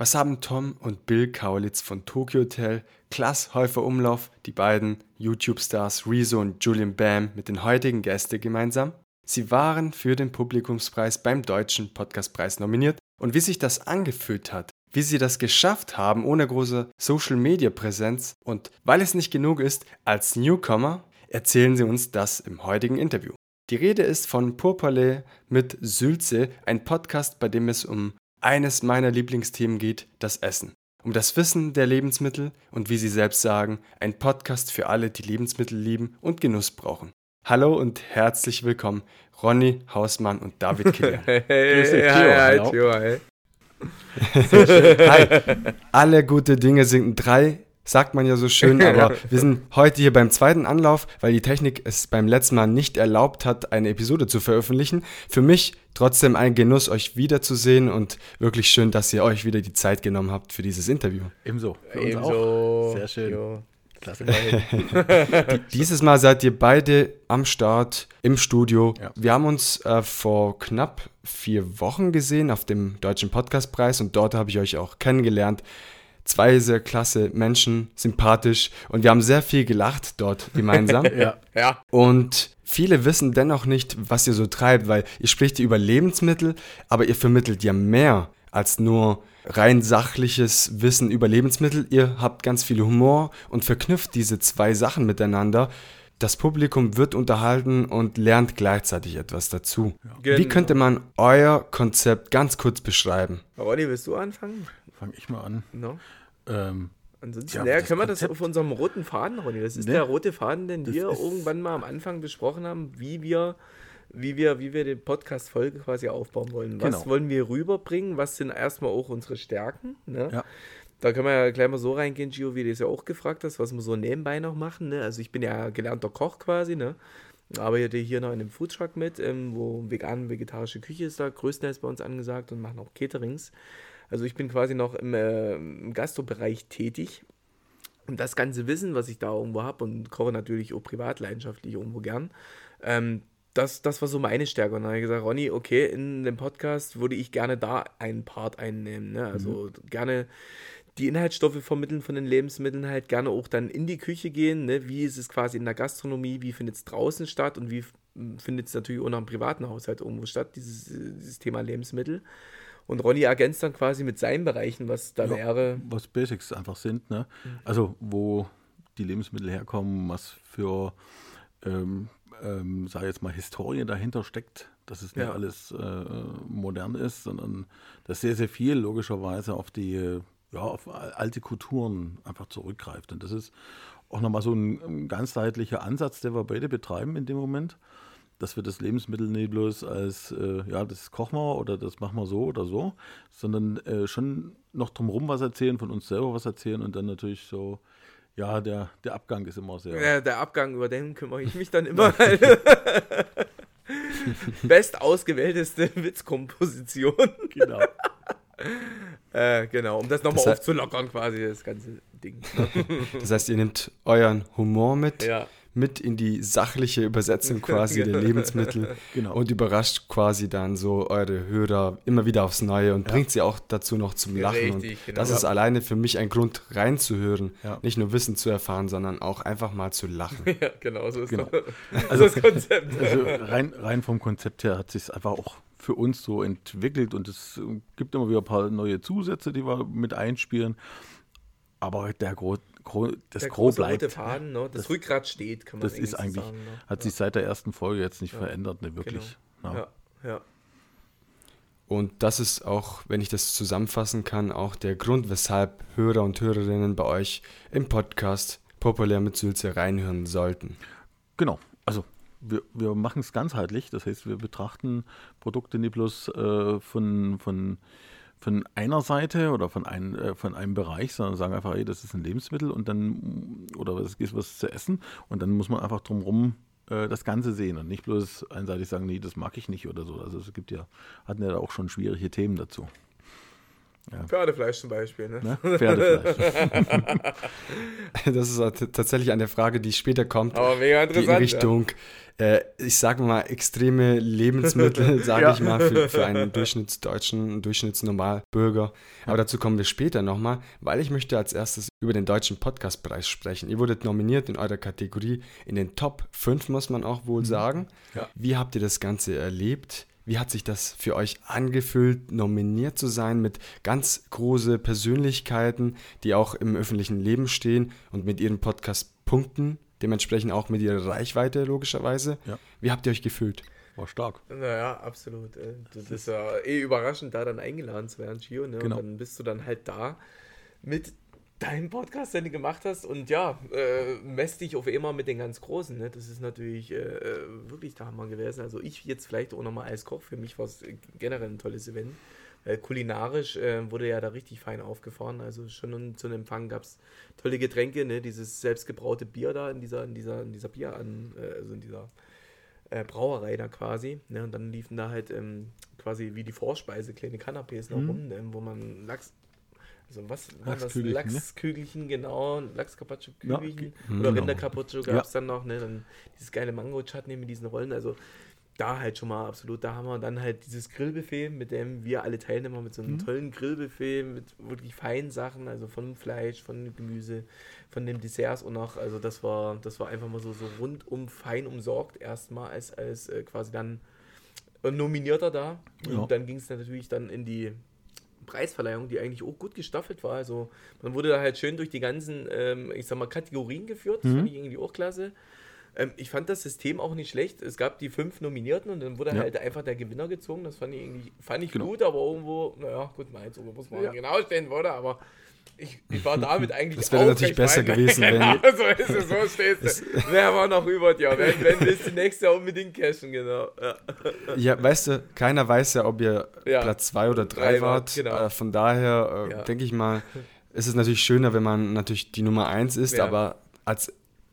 Was haben Tom und Bill Kaulitz von Tokyo Hotel, Klaas Häufer Umlauf, die beiden YouTube-Stars Rezo und Julian Bam mit den heutigen Gästen gemeinsam? Sie waren für den Publikumspreis beim Deutschen Podcastpreis nominiert und wie sich das angefühlt hat, wie sie das geschafft haben ohne große Social-Media-Präsenz und weil es nicht genug ist, als Newcomer, erzählen sie uns das im heutigen Interview. Die Rede ist von Purpalais mit Sülze, ein Podcast, bei dem es um eines meiner Lieblingsthemen geht, das Essen. Um das Wissen der Lebensmittel und wie sie selbst sagen, ein Podcast für alle, die Lebensmittel lieben und Genuss brauchen. Hallo und herzlich willkommen, Ronny Hausmann und David Killer. Hey, hey, hi, hi, Tio, hi. Hi. Alle gute Dinge sind drei, sagt man ja so schön, aber wir sind heute hier beim zweiten Anlauf, weil die Technik es beim letzten Mal nicht erlaubt hat, eine Episode zu veröffentlichen. Für mich trotzdem ein Genuss, euch wiederzusehen und wirklich schön, dass ihr euch wieder die Zeit genommen habt für dieses Interview. Ebenso. Für uns Ebenso. auch. Sehr schön. Jo. Klasse. Dieses Mal seid ihr beide am Start im Studio. Ja. Wir haben uns äh, vor knapp vier Wochen gesehen auf dem Deutschen Podcastpreis und dort habe ich euch auch kennengelernt. Zwei sehr klasse Menschen, sympathisch und wir haben sehr viel gelacht dort gemeinsam. ja. ja. Und viele wissen dennoch nicht, was ihr so treibt, weil ihr spricht über Lebensmittel, aber ihr vermittelt ja mehr als nur rein sachliches Wissen über Lebensmittel. Ihr habt ganz viel Humor und verknüpft diese zwei Sachen miteinander. Das Publikum wird unterhalten und lernt gleichzeitig etwas dazu. Ja. Genau. Wie könnte man euer Konzept ganz kurz beschreiben? Ronny, willst du anfangen? Fange ich mal an. No? Ähm, Ansonsten ja, ja, können wir das auf unserem roten Faden, Ronny? Das ist ne? der rote Faden, den das wir irgendwann mal am Anfang besprochen haben, wie wir wie wir, wie wir den Podcast-Folge quasi aufbauen wollen. Was genau. wollen wir rüberbringen? Was sind erstmal auch unsere Stärken? Ne? Ja. Da können wir ja gleich mal so reingehen, Gio, wie du es ja auch gefragt hast, was wir so nebenbei noch machen. Ne? Also ich bin ja gelernter Koch quasi, ne? Arbeite hier noch in einem Foodtruck mit, ähm, wo vegan vegetarische Küche ist da größtenteils bei uns angesagt und machen auch Caterings. Also ich bin quasi noch im, äh, im Gastrobereich tätig. Und das ganze Wissen, was ich da irgendwo habe und koche natürlich auch privat leidenschaftlich irgendwo gern, ähm, das, das war so meine Stärke. Und dann habe ich gesagt, Ronny, okay, in dem Podcast würde ich gerne da einen Part einnehmen. Ne? Also mhm. gerne die Inhaltsstoffe vermitteln von den Lebensmitteln, halt gerne auch dann in die Küche gehen. Ne? Wie ist es quasi in der Gastronomie, wie findet es draußen statt und wie findet es natürlich auch noch im privaten Haushalt irgendwo statt, dieses, dieses Thema Lebensmittel. Und Ronny ergänzt dann quasi mit seinen Bereichen, was da ja, wäre. Was Basics einfach sind, ne? Mhm. Also wo die Lebensmittel herkommen, was für ähm, ähm, sage jetzt mal, Historie dahinter steckt, dass es nicht ja. alles äh, modern ist, sondern dass sehr, sehr viel logischerweise auf die, ja, auf alte Kulturen einfach zurückgreift. Und das ist auch nochmal so ein, ein ganzheitlicher Ansatz, den wir beide betreiben in dem Moment, dass wir das Lebensmittel nicht bloß als, äh, ja, das kochen wir oder das machen wir so oder so, sondern äh, schon noch drumherum was erzählen, von uns selber was erzählen und dann natürlich so ja, der, der Abgang ist immer sehr. Ja, der Abgang, über den kümmere ich mich dann immer. Best ausgewählteste Witzkomposition. Genau. äh, genau, um das nochmal aufzulockern, quasi, das ganze Ding. das heißt, ihr nehmt euren Humor mit. Ja mit in die sachliche Übersetzung quasi der Lebensmittel genau. und überrascht quasi dann so eure Hörer immer wieder aufs Neue und ja. bringt sie auch dazu noch zum Lachen. Richtig, und genau. das ist alleine für mich ein Grund reinzuhören, ja. nicht nur Wissen zu erfahren, sondern auch einfach mal zu lachen. Ja, genau, so ist genau. also, das Konzept. Also rein, rein vom Konzept her hat sich einfach auch für uns so entwickelt und es gibt immer wieder ein paar neue Zusätze, die wir mit einspielen. Aber der, das der Gro bleibt. Rote Faden, ne? das, das, Rückgrat steht, kann man Das ist eigentlich, sagen, ne? hat sich seit der ersten Folge jetzt nicht ja. verändert, ne, wirklich. Genau. Ja. ja. Und das ist auch, wenn ich das zusammenfassen kann, auch der Grund, weshalb Hörer und Hörerinnen bei euch im Podcast populär mit Sülze reinhören sollten. Genau, also wir, wir machen es ganzheitlich, das heißt, wir betrachten Produkte nicht bloß äh, von, von von einer Seite oder von, ein, äh, von einem Bereich, sondern sagen einfach, hey, das ist ein Lebensmittel und dann, oder es gibt was zu essen und dann muss man einfach drumherum äh, das Ganze sehen und nicht bloß einseitig sagen, nee, das mag ich nicht oder so. Also es gibt ja, hatten ja auch schon schwierige Themen dazu. Ja. Pferdefleisch zum Beispiel, ne? ne? Pferdefleisch. das ist tatsächlich eine Frage, die später kommt. Aber mega interessant. Die in Richtung, ja. äh, ich sage mal, extreme Lebensmittel, sage ja. ich mal, für, für einen Durchschnittsdeutschen, Durchschnittsnormalbürger. Aber dazu kommen wir später nochmal, weil ich möchte als erstes über den Deutschen Podcastpreis sprechen. Ihr wurdet nominiert in eurer Kategorie in den Top 5, muss man auch wohl mhm. sagen. Wie habt ihr das Ganze erlebt? Wie hat sich das für euch angefühlt, nominiert zu sein mit ganz große Persönlichkeiten, die auch im öffentlichen Leben stehen und mit ihren Podcast punkten, dementsprechend auch mit ihrer Reichweite logischerweise? Ja. Wie habt ihr euch gefühlt? War stark. Naja, absolut. Äh, das ist ja eh überraschend, da dann eingeladen zu werden, Gio. Ne? Genau. Und dann bist du dann halt da mit deinen Podcast, den du gemacht hast und ja, äh, messt dich auf immer mit den ganz Großen. Ne? Das ist natürlich äh, äh, wirklich der Hammer gewesen. Also ich jetzt vielleicht auch nochmal als Koch, für mich war es generell ein tolles Event. Äh, kulinarisch äh, wurde ja da richtig fein aufgefahren. Also schon zu einem Empfang gab es tolle Getränke, ne? dieses selbstgebraute Bier da in dieser, in dieser, in dieser Bier an, äh, also in dieser Brauerei da quasi. Ne? Und dann liefen da halt ähm, quasi wie die Vorspeise kleine Canapés noch mhm. rum, ne? wo man Lachs also was war das? Lachskügelchen, ne? genau. Lachscarpaccio-Kügelchen. Ja, oder genau. Rindercarpaccio gab es ja. dann noch, ne? Dann dieses geile Mango-Chutney mit diesen Rollen. Also da halt schon mal absolut. Da haben wir dann halt dieses Grillbuffet, mit dem wir alle Teilnehmer mit so einem mhm. tollen Grillbuffet mit wirklich feinen Sachen, also von Fleisch, von Gemüse, von den Desserts und noch, also das war, das war einfach mal so, so rundum fein umsorgt erstmal als, als äh, quasi dann Nominierter da. Und ja. dann ging es natürlich dann in die Preisverleihung, die eigentlich auch gut gestaffelt war. Also man wurde da halt schön durch die ganzen, ähm, ich sag mal, Kategorien geführt. Das mhm. fand ich irgendwie auch klasse. Ähm, ich fand das System auch nicht schlecht. Es gab die fünf Nominierten und dann wurde ja. halt einfach der Gewinner gezogen. Das fand ich irgendwie fand ich genau. gut, aber irgendwo, naja, gut, mal so muss man ja. genau stehen würde, aber ich, ich war damit eigentlich Das wäre natürlich besser gewesen, wenn... Genau, so ist es, so stehst du. Wer war noch über dir? Wenn, wenn willst du nächstes Jahr unbedingt cashen, genau. Ja. ja, weißt du, keiner weiß ja, ob ihr ja. Platz 2 oder 3 wart. Genau. Äh, von daher äh, ja. denke ich mal, ist es natürlich schöner, wenn man natürlich die Nummer 1 ist, aber als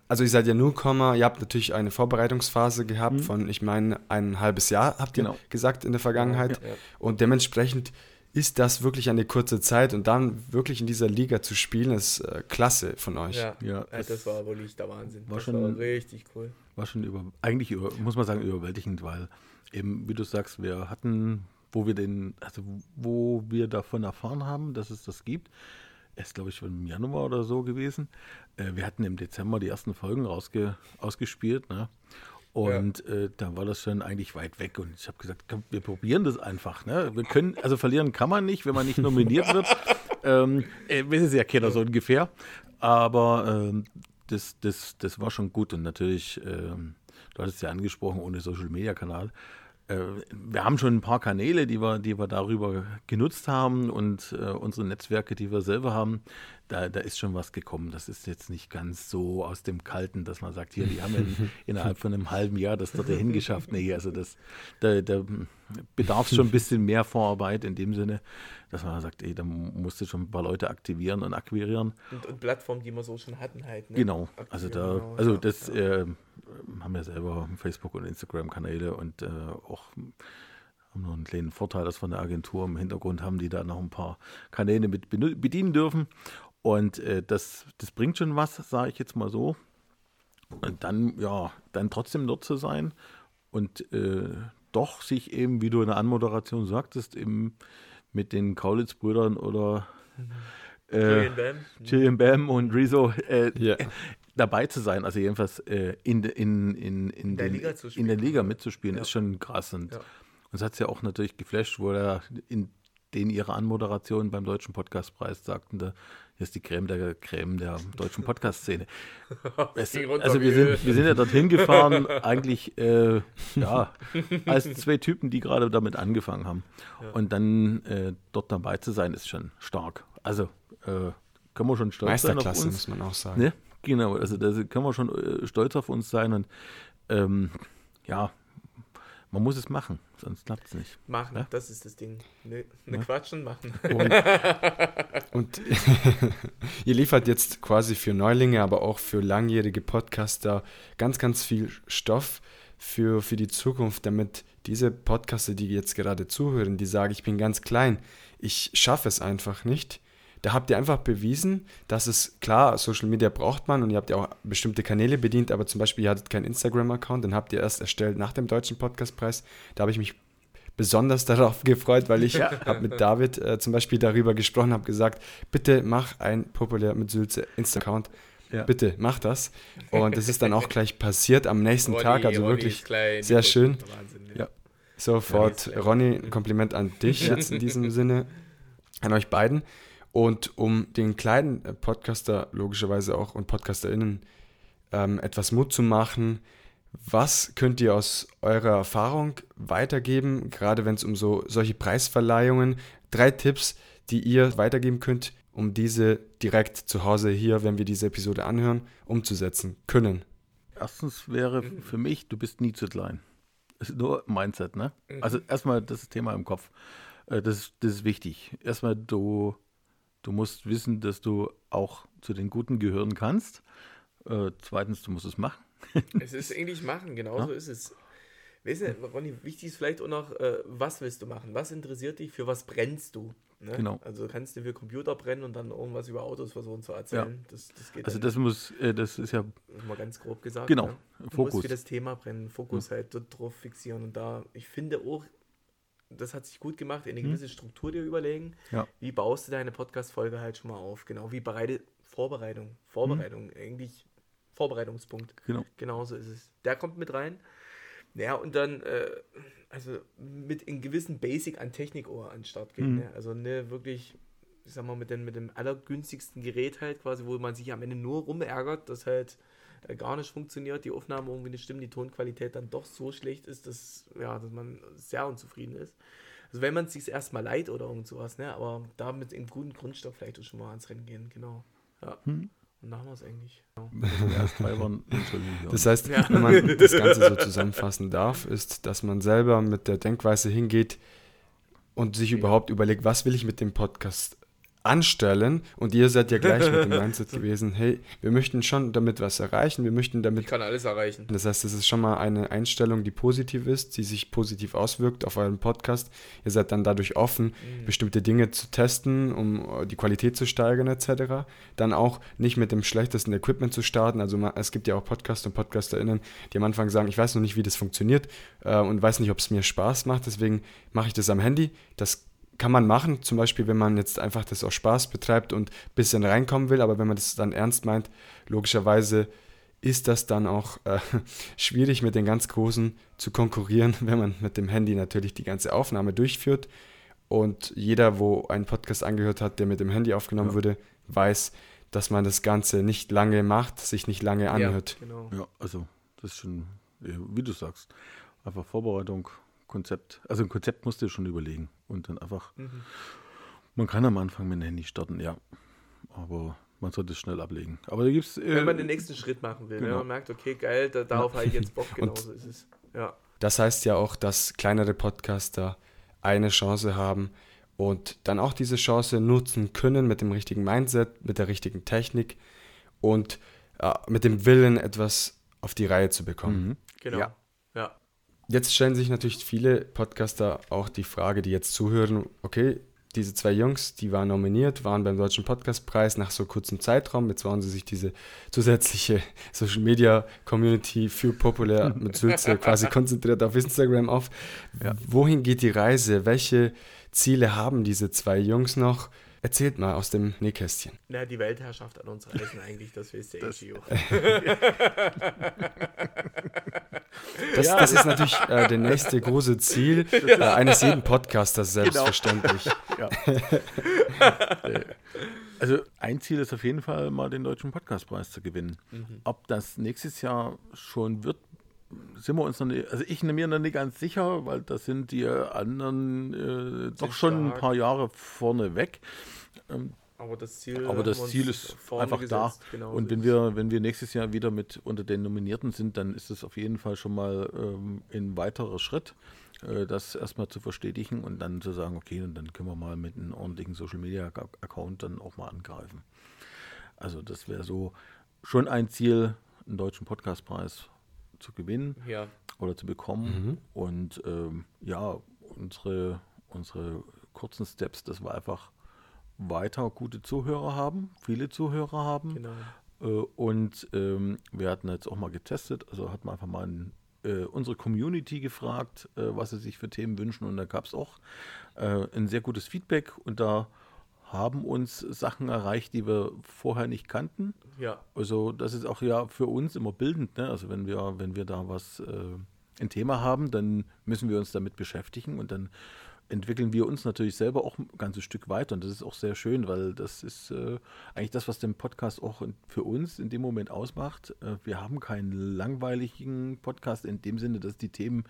also ihr seid ja Newcomer, ihr habt natürlich eine Vorbereitungsphase gehabt mhm. von, ich meine, ein halbes Jahr, habt ihr genau. gesagt in der Vergangenheit. Ja, ja. Und dementsprechend ist das wirklich eine kurze Zeit und dann wirklich in dieser Liga zu spielen, ist äh, klasse von euch. Ja, ja das, das, war wirklich der Wahnsinn. War das schon, war richtig cool. War schon über, eigentlich über, muss man sagen, überwältigend, weil eben, wie du sagst, wir hatten, wo wir den, also wo wir davon erfahren haben, dass es das gibt, ist glaube ich schon im Januar oder so gewesen. Äh, wir hatten im Dezember die ersten Folgen rausge, ausgespielt, ne? Und ja. äh, da war das schon eigentlich weit weg. Und ich habe gesagt, komm, wir probieren das einfach. Ne? Wir können, also verlieren kann man nicht, wenn man nicht nominiert wird. ähm, äh, wissen Sie ja keiner so ungefähr. Aber ähm, das, das, das war schon gut. Und natürlich, ähm, du hattest ja angesprochen, ohne Social Media Kanal. Äh, wir haben schon ein paar Kanäle, die wir, die wir darüber genutzt haben und äh, unsere Netzwerke, die wir selber haben, da, da ist schon was gekommen. Das ist jetzt nicht ganz so aus dem Kalten, dass man sagt, hier, die haben in, innerhalb von einem halben Jahr das dort dahin geschafft. Nee, also das, da, da bedarf schon ein bisschen mehr Vorarbeit in dem Sinne, dass man sagt, ey, da musst du schon ein paar Leute aktivieren und akquirieren. Und, und Plattformen, die wir so schon hatten halt. Ne? Genau, also da, genau, also das ja. Äh, haben wir selber Facebook und Instagram-Kanäle und äh, auch haben noch einen kleinen Vorteil, dass von der Agentur im Hintergrund haben, die da noch ein paar Kanäle mit bedienen dürfen. Und äh, das, das bringt schon was, sage ich jetzt mal so. Und dann, ja, dann trotzdem dort zu sein und äh, doch sich eben, wie du in der Anmoderation sagtest, eben mit den Kaulitz-Brüdern oder äh, Bam. Bam und Rezo äh, yeah. dabei zu sein, also jedenfalls äh, in, in, in, in, der den, in, der Liga mitzuspielen, ja. ist schon krass. Und ja. uns hat es ja auch natürlich geflasht, wo er in den ihre Anmoderation beim Deutschen Podcastpreis sagten, da ist die Creme der Creme der deutschen Podcast-Szene. also wir sind, wir sind ja dorthin gefahren, eigentlich äh, ja, als zwei Typen, die gerade damit angefangen haben. Ja. Und dann äh, dort dabei zu sein, ist schon stark. Also äh, können wir schon stolz sein auf uns. muss man auch sagen. Ne? Genau, also da können wir schon äh, stolz auf uns sein und ähm, ja, man muss es machen, sonst klappt es nicht. Machen, ja? das ist das Ding. Ne, ne ja? Quatschen, machen. Und, und ihr liefert jetzt quasi für Neulinge, aber auch für langjährige Podcaster ganz, ganz viel Stoff für, für die Zukunft, damit diese Podcaster, die jetzt gerade zuhören, die sagen, ich bin ganz klein, ich schaffe es einfach nicht. Da habt ihr einfach bewiesen, dass es, klar, Social Media braucht man und ihr habt ja auch bestimmte Kanäle bedient, aber zum Beispiel, ihr hattet keinen Instagram-Account, den habt ihr erst erstellt nach dem Deutschen Podcastpreis. Da habe ich mich besonders darauf gefreut, weil ich ja. habe mit David äh, zum Beispiel darüber gesprochen, habe gesagt, bitte mach ein populär mit Sülze Insta-Account. Ja. Bitte, mach das. Und es ist dann auch gleich passiert am nächsten Ronny, Tag, also Ronny wirklich sehr schön. Wahnsinn, ja. Sofort, Ronny, ein Kompliment an dich jetzt in diesem Sinne, an euch beiden. Und um den kleinen äh, Podcaster logischerweise auch und PodcasterInnen ähm, etwas Mut zu machen, was könnt ihr aus eurer Erfahrung weitergeben, gerade wenn es um so solche Preisverleihungen, drei Tipps, die ihr weitergeben könnt, um diese direkt zu Hause hier, wenn wir diese Episode anhören, umzusetzen können? Erstens wäre für mich, du bist nie zu klein. Das ist nur Mindset, ne? Mhm. Also erstmal das Thema im Kopf. Äh, das ist, das ist wichtig. Erstmal, du, du musst wissen, dass du auch zu den Guten gehören kannst. Äh, zweitens, du musst es machen. es ist eigentlich machen, genau ja? so ist es. Weißt du, Ronny, wichtig ist vielleicht auch noch, äh, was willst du machen? Was interessiert dich? Für was brennst du? Ne? Genau. Also kannst du für Computer brennen und dann irgendwas über Autos versuchen zu erzählen. Ja. Das, das also das muss, äh, das ist ja. Mal ganz grob gesagt. Genau. Ne? Du Fokus. musst für das Thema brennen, Fokus ja. halt dort drauf fixieren. Und da, ich finde auch, das hat sich gut gemacht, eine mhm. gewisse Struktur dir überlegen. Ja. Wie baust du deine Podcast-Folge halt schon mal auf? Genau, wie bereite Vorbereitung. Vorbereitung, mhm. eigentlich Vorbereitungspunkt. Genau. Genauso ist es. Der kommt mit rein. Ja, und dann, äh, also mit in gewissen Basic an Technikohr an den Start gehen. Mhm. Ne? Also ne, wirklich, ich sag mal, mit, den, mit dem allergünstigsten Gerät halt quasi, wo man sich am Ende nur rumärgert, dass halt äh, gar nicht funktioniert, die Aufnahme irgendwie nicht stimmt, die Tonqualität dann doch so schlecht ist, dass, ja, dass man sehr unzufrieden ist. Also wenn man es sich erstmal leid oder irgend sowas, ne? aber damit im guten Grundstock vielleicht auch schon mal ans Rennen gehen, genau. Ja. Mhm. Und da haben wir es eigentlich. das heißt, wenn man das Ganze so zusammenfassen darf, ist, dass man selber mit der Denkweise hingeht und sich überhaupt überlegt, was will ich mit dem Podcast anstellen und ihr seid ja gleich mit dem Mindset gewesen, hey, wir möchten schon damit was erreichen, wir möchten damit... Ich kann alles erreichen. Das heißt, es ist schon mal eine Einstellung, die positiv ist, die sich positiv auswirkt auf euren Podcast. Ihr seid dann dadurch offen, mhm. bestimmte Dinge zu testen, um die Qualität zu steigern etc. Dann auch nicht mit dem schlechtesten Equipment zu starten. Also es gibt ja auch Podcaster und PodcasterInnen, die am Anfang sagen, ich weiß noch nicht, wie das funktioniert äh, und weiß nicht, ob es mir Spaß macht, deswegen mache ich das am Handy. Das kann man machen, zum Beispiel, wenn man jetzt einfach das aus Spaß betreibt und ein bisschen reinkommen will, aber wenn man das dann ernst meint, logischerweise ist das dann auch äh, schwierig mit den ganz Großen zu konkurrieren, wenn man mit dem Handy natürlich die ganze Aufnahme durchführt. Und jeder, wo einen Podcast angehört hat, der mit dem Handy aufgenommen ja. wurde, weiß, dass man das Ganze nicht lange macht, sich nicht lange anhört. Ja, genau. ja also das ist schon, wie du sagst, einfach Vorbereitung, Konzept. Also ein Konzept musst du schon überlegen und dann einfach. Mhm. Man kann am Anfang mit dem Handy starten, ja. Aber man sollte es schnell ablegen. Aber da gibt's. Äh, Wenn man den nächsten Schritt machen will, ne? genau. ne? man merkt, okay, geil, da, darauf ja. habe ich jetzt Bock, genauso ist es. Ja. Das heißt ja auch, dass kleinere Podcaster eine Chance haben und dann auch diese Chance nutzen können mit dem richtigen Mindset, mit der richtigen Technik und äh, mit dem Willen, etwas auf die Reihe zu bekommen. Mhm. Genau. Ja. Jetzt stellen sich natürlich viele Podcaster auch die Frage, die jetzt zuhören, okay, diese zwei Jungs, die waren nominiert, waren beim Deutschen Podcastpreis nach so kurzem Zeitraum. Jetzt waren sie sich diese zusätzliche Social Media Community für populär mit Sülze quasi konzentriert auf Instagram auf. Ja. Wohin geht die Reise? Welche Ziele haben diese zwei Jungs noch? Erzählt mal aus dem Nähkästchen. Na, die Weltherrschaft an uns reisen eigentlich, das wisst ihr das, Das, ja. das ist natürlich äh, der nächste große Ziel äh, eines jeden Podcasters, genau. selbstverständlich. Genau. Ja. also ein Ziel ist auf jeden Fall mal den Deutschen Podcastpreis zu gewinnen. Mhm. Ob das nächstes Jahr schon wird, sind wir uns noch nicht, also ich mir noch nicht ganz sicher, weil da sind die anderen äh, doch schon ein paar Jahre vorne weg. Ähm, aber das Ziel, aber das Ziel ist einfach gesetzt, da. Genau und wenn wir, wenn wir nächstes Jahr wieder mit unter den Nominierten sind, dann ist es auf jeden Fall schon mal ähm, ein weiterer Schritt, äh, das erstmal zu verstetigen und dann zu sagen, okay, und dann können wir mal mit einem ordentlichen Social Media Account dann auch mal angreifen. Also das wäre so schon ein Ziel, einen deutschen Podcastpreis zu gewinnen ja. oder zu bekommen. Mhm. Und ähm, ja, unsere, unsere kurzen Steps, dass wir einfach weiter gute Zuhörer haben, viele Zuhörer haben. Genau. Äh, und ähm, wir hatten jetzt auch mal getestet, also hat man einfach mal ein, äh, unsere Community gefragt, äh, was sie sich für Themen wünschen. Und da gab es auch äh, ein sehr gutes Feedback und da haben uns Sachen erreicht, die wir vorher nicht kannten. Ja. Also das ist auch ja für uns immer bildend. Ne? Also wenn wir, wenn wir da was ein Thema haben, dann müssen wir uns damit beschäftigen und dann entwickeln wir uns natürlich selber auch ein ganzes Stück weiter. Und das ist auch sehr schön, weil das ist äh, eigentlich das, was den Podcast auch für uns in dem Moment ausmacht. Äh, wir haben keinen langweiligen Podcast in dem Sinne, dass die Themen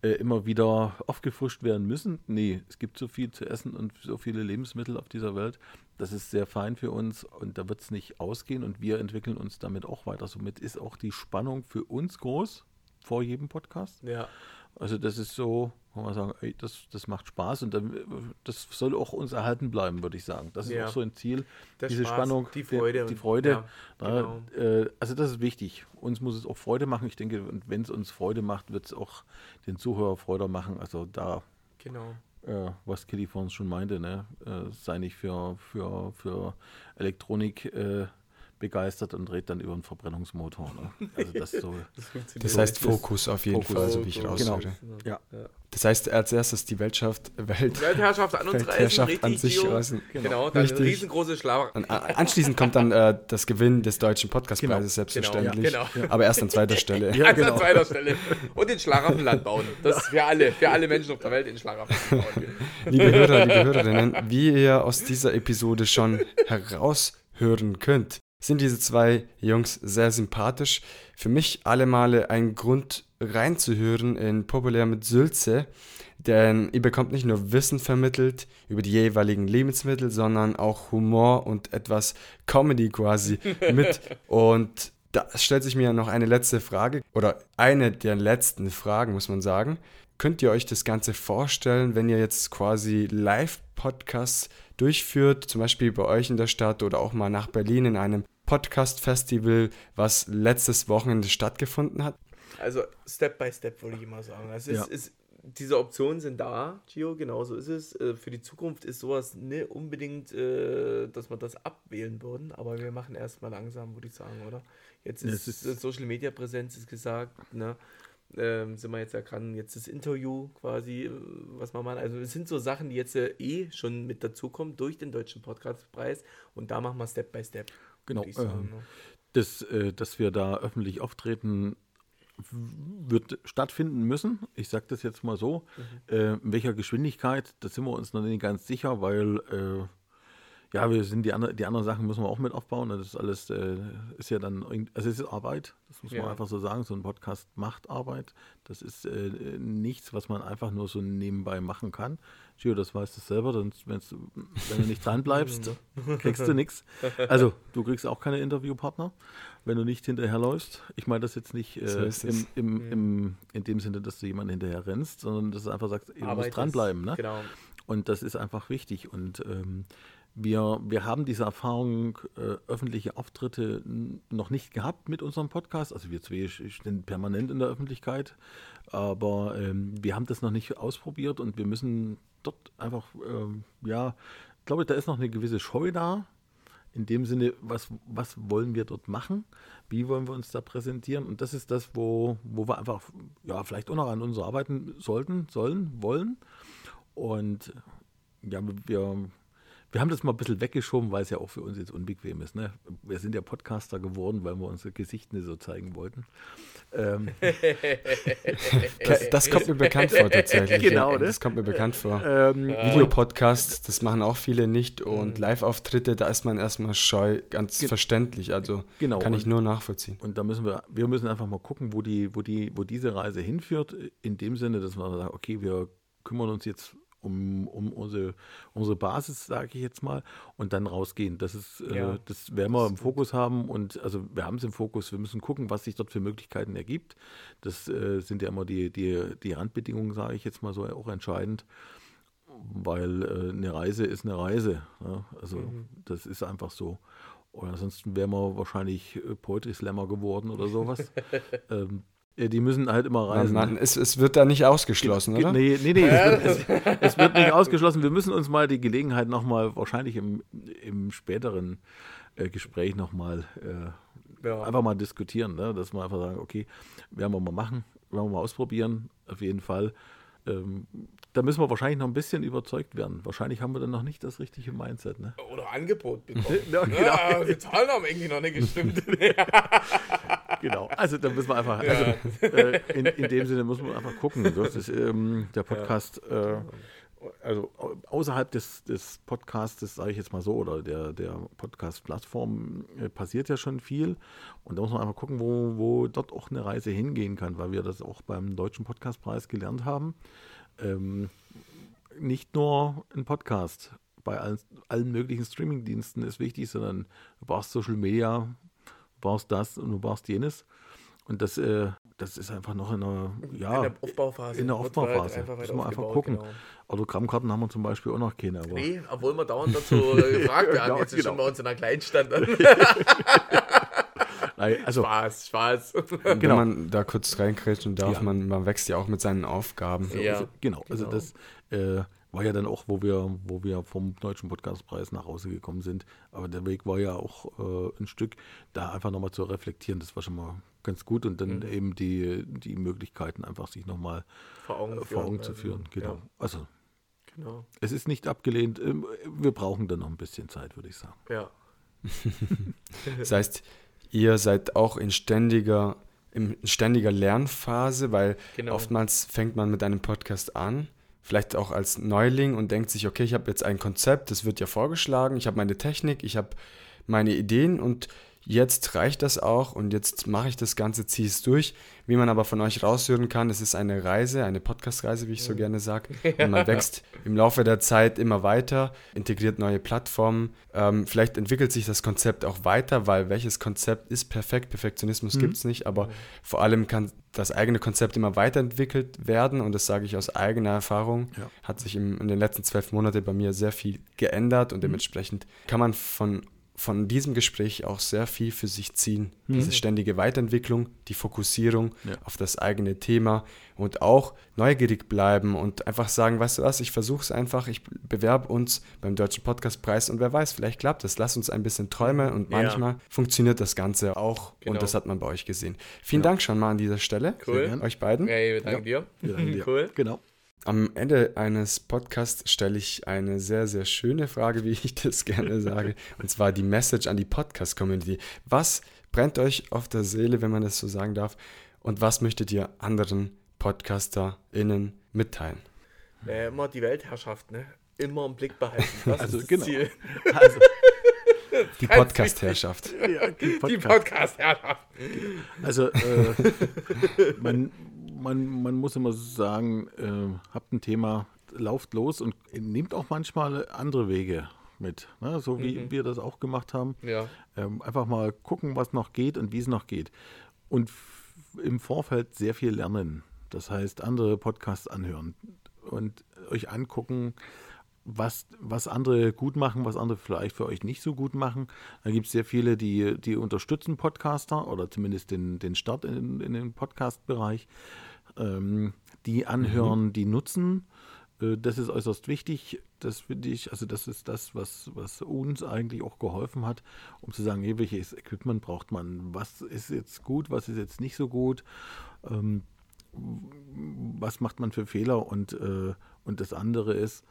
äh, immer wieder aufgefrischt werden müssen. Nee, es gibt so viel zu essen und so viele Lebensmittel auf dieser Welt. Das ist sehr fein für uns und da wird es nicht ausgehen und wir entwickeln uns damit auch weiter. Somit ist auch die Spannung für uns groß vor jedem Podcast. Ja. Also das ist so, wo man sagen, ey, das, das macht Spaß und dann, das soll auch uns erhalten bleiben, würde ich sagen. Das ist ja. auch so ein Ziel, Der diese Spaß, Spannung, die Freude. Die, Freude. Ja, genau. äh, also das ist wichtig. Uns muss es auch Freude machen. Ich denke, wenn es uns Freude macht, wird es auch den Zuhörer Freude machen. Also da, genau. Äh, was Kelly vorhin schon meinte, ne? Äh, sei nicht für, für, für Elektronik äh, begeistert und dreht dann über einen Verbrennungsmotor. Ne? Also das, so, das, das heißt Fokus auf jeden Fokus. Fall, so wie ich raushöre. Genau. Ja. Das heißt als erstes die Weltschaft, Welt, Weltherrschaft an uns Weltherrschaft reißen, an sich reißen. Genau, genau dann richtig. riesengroße Schlauch. Anschließend kommt dann äh, das Gewinn des deutschen Podcastpreises genau. selbstverständlich. Genau. genau. Aber erst an zweiter Stelle. Ja, genau. an zweiter Stelle. Und den Schlaraffenland bauen. Das ist für alle, für alle Menschen auf der Welt den Schlaraffenland bauen. Liebe Hörer, liebe Hörerinnen, wie ihr aus dieser Episode schon heraushören könnt, sind diese zwei Jungs sehr sympathisch. Für mich alle Male ein Grund reinzuhören in Populär mit Sülze, denn ihr bekommt nicht nur Wissen vermittelt über die jeweiligen Lebensmittel, sondern auch Humor und etwas Comedy quasi mit. Und da stellt sich mir noch eine letzte Frage oder eine der letzten Fragen, muss man sagen. Könnt ihr euch das Ganze vorstellen, wenn ihr jetzt quasi Live-Podcasts durchführt, zum Beispiel bei euch in der Stadt oder auch mal nach Berlin in einem Podcast-Festival, was letztes Wochenende stattgefunden hat? Also Step by Step würde ich mal sagen. Also ja. ist, diese Optionen sind da, Gio, genau so ist es. Äh, für die Zukunft ist sowas nicht unbedingt, äh, dass wir das abwählen würden, aber wir machen erstmal langsam, würde ich sagen, oder? Jetzt ist, ist Social Media Präsenz ist gesagt, ne? Ähm, sind wir jetzt ja dran, jetzt das Interview quasi, äh, was wir machen. Also es sind so Sachen, die jetzt äh, eh schon mit dazukommen durch den Deutschen Podcastpreis und da machen wir Step by Step. Genau. Sagen, ähm, ne? das, äh, dass wir da öffentlich auftreten, wird stattfinden müssen. Ich sage das jetzt mal so. Mhm. Äh, in welcher Geschwindigkeit, da sind wir uns noch nicht ganz sicher, weil äh, ja, wir sind die, andre, die anderen Sachen müssen wir auch mit aufbauen. Das ist alles, äh, ist ja dann, also es ist Arbeit, das muss man ja. einfach so sagen. So ein Podcast macht Arbeit. Das ist äh, nichts, was man einfach nur so nebenbei machen kann. Gio, das weißt du selber, sonst, wenn du nicht dran bleibst, kriegst du nichts. Also, du kriegst auch keine Interviewpartner, wenn du nicht hinterherläufst. Ich meine das jetzt nicht äh, so im, im, mhm. im, in dem Sinne, dass du jemanden hinterher rennst, sondern dass du einfach sagst, du musst dranbleiben. Ne? Genau. Und das ist einfach wichtig. Und ähm, wir, wir haben diese Erfahrung, äh, öffentliche Auftritte noch nicht gehabt mit unserem Podcast. Also wir zwei sind permanent in der Öffentlichkeit, aber ähm, wir haben das noch nicht ausprobiert und wir müssen dort einfach, ähm, ja, ich glaube, da ist noch eine gewisse Scheu da. In dem Sinne, was, was wollen wir dort machen? Wie wollen wir uns da präsentieren? Und das ist das, wo, wo wir einfach, ja, vielleicht auch noch an uns arbeiten sollten, sollen, wollen. Und ja, wir wir haben das mal ein bisschen weggeschoben, weil es ja auch für uns jetzt unbequem ist. Ne? Wir sind ja Podcaster geworden, weil wir unsere Gesichter nicht so zeigen wollten. Ähm, das, das, kommt mir bekannt vor tatsächlich. Genau, ne? Das kommt mir bekannt vor. Ähm, Videopodcasts, das machen auch viele nicht und mhm. Live-Auftritte, da ist man erstmal scheu, ganz Ge verständlich. Also genau, kann ich nur nachvollziehen. Und da müssen wir, wir müssen einfach mal gucken, wo die, wo die, wo diese Reise hinführt, in dem Sinne, dass wir sagen, okay, wir kümmern uns jetzt um, um unsere, unsere Basis, sage ich jetzt mal, und dann rausgehen. Das ist, äh, ja. äh, das werden wir im Fokus haben und also wir haben es im Fokus, wir müssen gucken, was sich dort für Möglichkeiten ergibt. Das äh, sind ja immer die, die, die Randbedingungen, sage ich jetzt mal so, auch entscheidend. Weil äh, eine Reise ist eine Reise. Ja? Also mhm. das ist einfach so. Oder ansonsten wären wir wahrscheinlich äh, Poetry Slammer geworden oder sowas. ähm, die müssen halt immer reisen. Man, man, es, es, wird da nicht ausgeschlossen, Ge oder? Nee, nee, nee. es, wird, es, es, wird, nicht ausgeschlossen. Wir müssen uns mal die Gelegenheit nochmal, wahrscheinlich im, im späteren äh, Gespräch nochmal äh, ja. einfach mal diskutieren. Ne? Dass wir einfach sagen, okay, werden wir mal machen, werden wir mal ausprobieren, auf jeden Fall. Ähm, da müssen wir wahrscheinlich noch ein bisschen überzeugt werden. Wahrscheinlich haben wir dann noch nicht das richtige Mindset. Ne? Oder Angebot bekommen. ja, genau. ja, die Zahlen haben irgendwie noch nicht gestimmt. genau. Also da müssen wir einfach, ja. also, äh, in, in, dem Sinne muss man einfach gucken. Das ist, ähm, der Podcast, äh, also außerhalb des, des Podcasts, sage ich jetzt mal so, oder der, der Podcast-Plattform äh, passiert ja schon viel. Und da muss man einfach gucken, wo, wo dort auch eine Reise hingehen kann, weil wir das auch beim Deutschen Podcastpreis gelernt haben. Ähm, nicht nur ein Podcast bei allen, allen möglichen Streamingdiensten ist wichtig, sondern du brauchst Social Media, du brauchst das und du brauchst jenes. Und das, äh, das ist einfach noch in einer, ja, in der Aufbauphase. In der Aufbauphase. Halt einfach, muss einfach gucken. Genau. Autogrammkarten haben wir zum Beispiel auch noch keine. Aber nee, obwohl wir dauernd dazu gefragt werden. ja, Jetzt genau. schon bei uns in einer Kleinstadt. also, Spaß, Spaß. Genau. Wenn man da kurz reinkrätschen darf, ja. man, man wächst ja auch mit seinen Aufgaben. Ja. Also, genau, also genau. das äh, war ja dann auch, wo wir, wo wir vom Deutschen Podcastpreis nach Hause gekommen sind. Aber der Weg war ja auch äh, ein Stück, da einfach nochmal zu reflektieren. Das war schon mal ganz gut und dann mhm. eben die, die Möglichkeiten einfach sich nochmal vor Augen, äh, vor Augen zu führen. Also, genau. Ja. Also genau. es ist nicht abgelehnt. Ähm, wir brauchen dann noch ein bisschen Zeit, würde ich sagen. Ja. das heißt, ihr seid auch in ständiger, in ständiger Lernphase, weil genau. oftmals fängt man mit einem Podcast an, vielleicht auch als Neuling und denkt sich, okay, ich habe jetzt ein Konzept, das wird ja vorgeschlagen, ich habe meine Technik, ich habe meine Ideen und jetzt reicht das auch und jetzt mache ich das Ganze, ziehe es durch. Wie man aber von euch raushören kann, es ist eine Reise, eine Podcast-Reise, wie ich so gerne sage. Und man wächst im Laufe der Zeit immer weiter, integriert neue Plattformen. Ähm, vielleicht entwickelt sich das Konzept auch weiter, weil welches Konzept ist perfekt? Perfektionismus mhm. gibt es nicht, aber vor allem kann das eigene Konzept immer weiterentwickelt werden und das sage ich aus eigener Erfahrung. Ja. Hat sich im, in den letzten zwölf Monaten bei mir sehr viel geändert und mhm. dementsprechend kann man von von diesem Gespräch auch sehr viel für sich ziehen. Mhm. Diese ständige Weiterentwicklung, die Fokussierung ja. auf das eigene Thema und auch neugierig bleiben und einfach sagen, weißt du was, ich versuche es einfach, ich bewerbe uns beim Deutschen Podcastpreis und wer weiß, vielleicht klappt es. Lass uns ein bisschen träumen und manchmal ja. funktioniert das Ganze auch genau. und das hat man bei euch gesehen. Vielen ja. Dank schon mal an dieser Stelle. Cool. Euch beiden. Hey, wir danken dir. Wir danken dir. Cool. Genau. Am Ende eines Podcasts stelle ich eine sehr, sehr schöne Frage, wie ich das gerne sage, und zwar die Message an die Podcast-Community. Was brennt euch auf der Seele, wenn man das so sagen darf, und was möchtet ihr anderen PodcasterInnen mitteilen? Äh, immer die Weltherrschaft, ne? Immer im Blick behalten. Das also, ist genau. Ziel. Also, die Podcast-Herrschaft. Ja, die Podcast-Herrschaft. also, äh, man, man, man muss immer sagen, äh, habt ein Thema, lauft los und nehmt auch manchmal andere Wege mit, ne? so wie mhm. wir das auch gemacht haben. Ja. Ähm, einfach mal gucken, was noch geht und wie es noch geht. Und im Vorfeld sehr viel lernen. Das heißt, andere Podcasts anhören und euch angucken, was, was andere gut machen, was andere vielleicht für euch nicht so gut machen. Da gibt es sehr viele, die, die unterstützen Podcaster oder zumindest den, den Start in, in den Podcast-Bereich. Ähm, die anhören, mhm. die nutzen. Äh, das ist äußerst wichtig. Das finde ich, also das ist das, was, was uns eigentlich auch geholfen hat, um zu sagen, hey, welches Equipment braucht man, was ist jetzt gut, was ist jetzt nicht so gut, ähm, was macht man für Fehler und, äh, und das andere ist,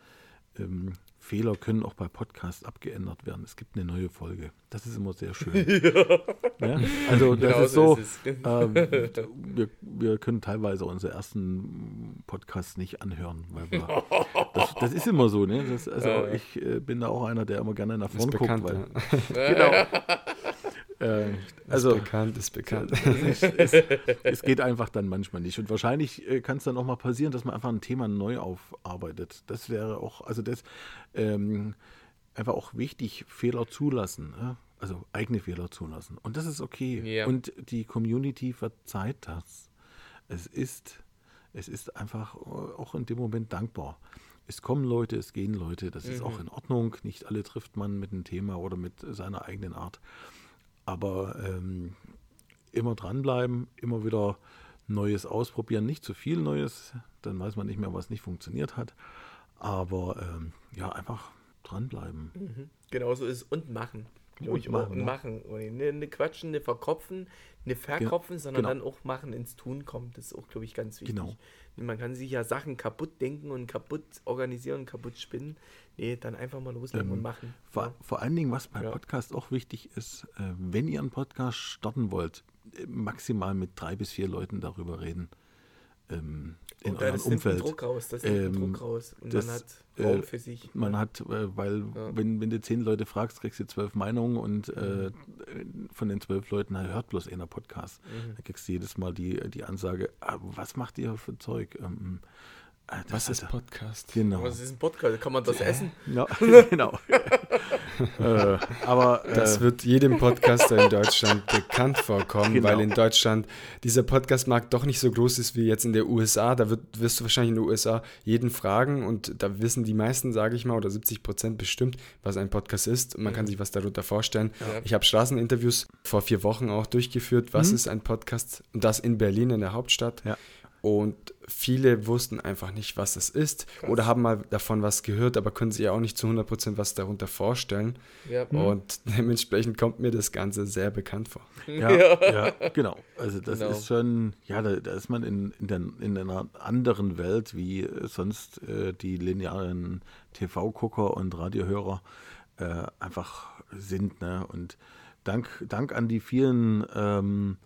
ähm, Fehler können auch bei Podcasts abgeändert werden. Es gibt eine neue Folge. Das ist immer sehr schön. ja. Ja? Also das genau ist so, ist ähm, wir, wir, können teilweise unsere ersten Podcasts nicht anhören. Weil wir, das, das, ist immer so. Ne? Das, also ich äh, bin da auch einer, der immer gerne nach vorne guckt. Weil, genau. Äh, also, ist bekannt, ist bekannt. Es, es, es, geht einfach dann manchmal nicht. Und wahrscheinlich äh, kann es dann auch mal passieren, dass man einfach ein Thema neu aufarbeitet. Das wäre auch, also das ähm, einfach auch wichtig, Fehler zulassen. Ja? Also eigene Fehler zulassen. Und das ist okay. Yeah. Und die Community verzeiht das. Es ist, es ist einfach auch in dem Moment dankbar. Es kommen Leute, es gehen Leute, das mhm. ist auch in Ordnung. Nicht alle trifft man mit einem Thema oder mit seiner eigenen Art. Aber ähm, immer dranbleiben, immer wieder Neues ausprobieren, nicht zu viel Neues, dann weiß man nicht mehr, was nicht funktioniert hat. Aber ähm, ja, einfach dranbleiben. Mhm. Genau so ist es. Und machen. Und machen, und machen. Und ne, quatschen, ne verkopfen, ne verkopfen, ja, sondern genau. dann auch machen, ins Tun kommt. Das ist auch, glaube ich, ganz wichtig. Genau. Man kann sich ja Sachen kaputt denken und kaputt organisieren, kaputt spinnen. Nee, dann einfach mal loslegen ähm, und machen. Vor, ja. vor allen Dingen, was bei ja. Podcast auch wichtig ist, äh, wenn ihr einen Podcast starten wollt, äh, maximal mit drei bis vier Leuten darüber reden ähm, in und eurem Umfeld. Druck raus, das nimmt ähm, Druck raus und das, man hat Raum äh, für sich. Man ja. hat, äh, weil ja. wenn, wenn du zehn Leute fragst, kriegst du zwölf Meinungen und äh, mhm. von den zwölf Leuten hört bloß einer Podcast. Mhm. Da kriegst du jedes Mal die, die Ansage, ah, was macht ihr für Zeug? Ähm, Ah, was ist Podcast? Genau. Was ist ein Podcast? Kann man das essen? Ja, genau. äh, aber äh, das wird jedem Podcaster in Deutschland bekannt vorkommen, genau. weil in Deutschland dieser Podcastmarkt doch nicht so groß ist wie jetzt in der USA. Da wird, wirst du wahrscheinlich in den USA jeden fragen und da wissen die meisten, sage ich mal, oder 70 Prozent bestimmt, was ein Podcast ist und man mhm. kann sich was darunter vorstellen. Ja. Ich habe Straßeninterviews vor vier Wochen auch durchgeführt. Was mhm. ist ein Podcast? Und das in Berlin, in der Hauptstadt. Ja. Und viele wussten einfach nicht, was das ist Krass. oder haben mal davon was gehört, aber können sich ja auch nicht zu 100% was darunter vorstellen. Ja. Und dementsprechend kommt mir das Ganze sehr bekannt vor. Ja, ja. ja genau. Also das genau. ist schon, ja, da, da, ist man in, in, der, in einer anderen Welt, wie sonst äh, die linearen TV-Gucker und Radiohörer äh, einfach sind. Ne? Und dank, dank an die vielen ähm,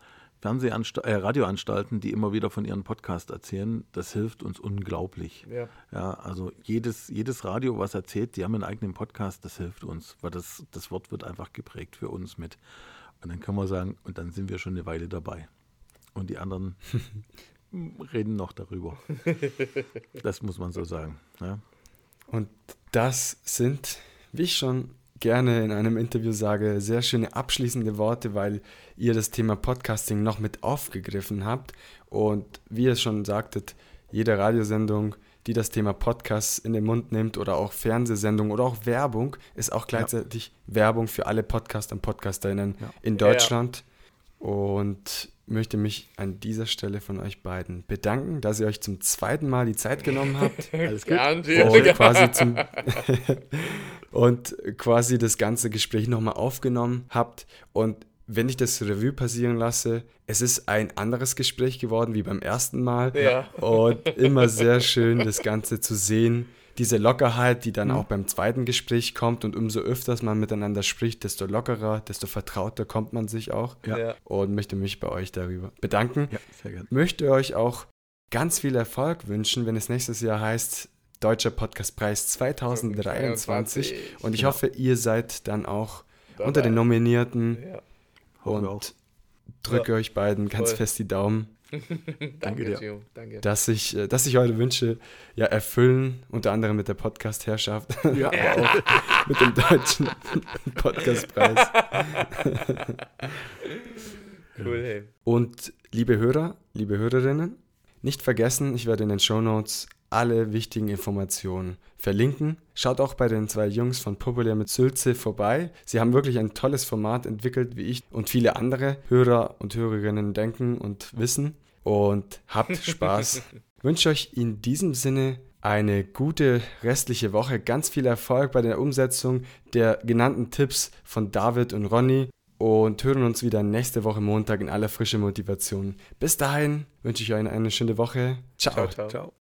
Fernsehanst äh, Radioanstalten, die immer wieder von ihren Podcast erzählen, das hilft uns unglaublich. Ja. ja. also jedes, jedes Radio, was erzählt, die haben einen eigenen Podcast, das hilft uns, weil das, das Wort wird einfach geprägt für uns mit. Und dann können wir sagen, und dann sind wir schon eine Weile dabei. Und die anderen reden noch darüber. Das muss man so sagen. Ja. Und das sind, wie ich schon gerne in einem Interview sage, sehr schöne abschließende Worte, weil ihr das Thema Podcasting noch mit aufgegriffen habt. Und wie ihr schon sagtet, jede Radiosendung, die das Thema Podcast in den Mund nimmt oder auch Fernsehsendung oder auch Werbung, ist auch gleichzeitig ja. Werbung für alle Podcaster und Podcasterinnen ja. in Deutschland. Ja. Und möchte mich an dieser Stelle von euch beiden bedanken, dass ihr euch zum zweiten Mal die Zeit genommen habt. Alles gut. Und quasi, zum und quasi das ganze Gespräch nochmal aufgenommen habt. Und wenn ich das Revue passieren lasse, es ist ein anderes Gespräch geworden wie beim ersten Mal. Ja. Und immer sehr schön, das Ganze zu sehen diese Lockerheit, die dann mhm. auch beim zweiten Gespräch kommt und umso öfters man miteinander spricht, desto lockerer, desto vertrauter kommt man sich auch. Ja. Und möchte mich bei euch darüber bedanken. Ja, sehr gerne. Möchte euch auch ganz viel Erfolg wünschen, wenn es nächstes Jahr heißt Deutscher Podcastpreis 2023. Und ich ja. hoffe, ihr seid dann auch Dabei. unter den Nominierten. Ja. Und drücke euch beiden ganz Voll. fest die Daumen. Danke dir. Danke. Dass ich, äh, dass ich heute Wünsche ja erfüllen, unter anderem mit der Podcast-Herrschaft, ja. aber auch mit dem deutschen Podcastpreis. cool, hey. Und liebe Hörer, liebe Hörerinnen, nicht vergessen, ich werde in den Show Notes alle wichtigen Informationen verlinken. Schaut auch bei den zwei Jungs von Populär mit Sülze vorbei. Sie haben wirklich ein tolles Format entwickelt, wie ich und viele andere Hörer und Hörerinnen denken und wissen. Und habt Spaß. ich wünsche euch in diesem Sinne eine gute restliche Woche. Ganz viel Erfolg bei der Umsetzung der genannten Tipps von David und Ronny und hören uns wieder nächste Woche Montag in aller frische Motivation. Bis dahin wünsche ich euch eine schöne Woche. ciao. ciao, ciao. ciao.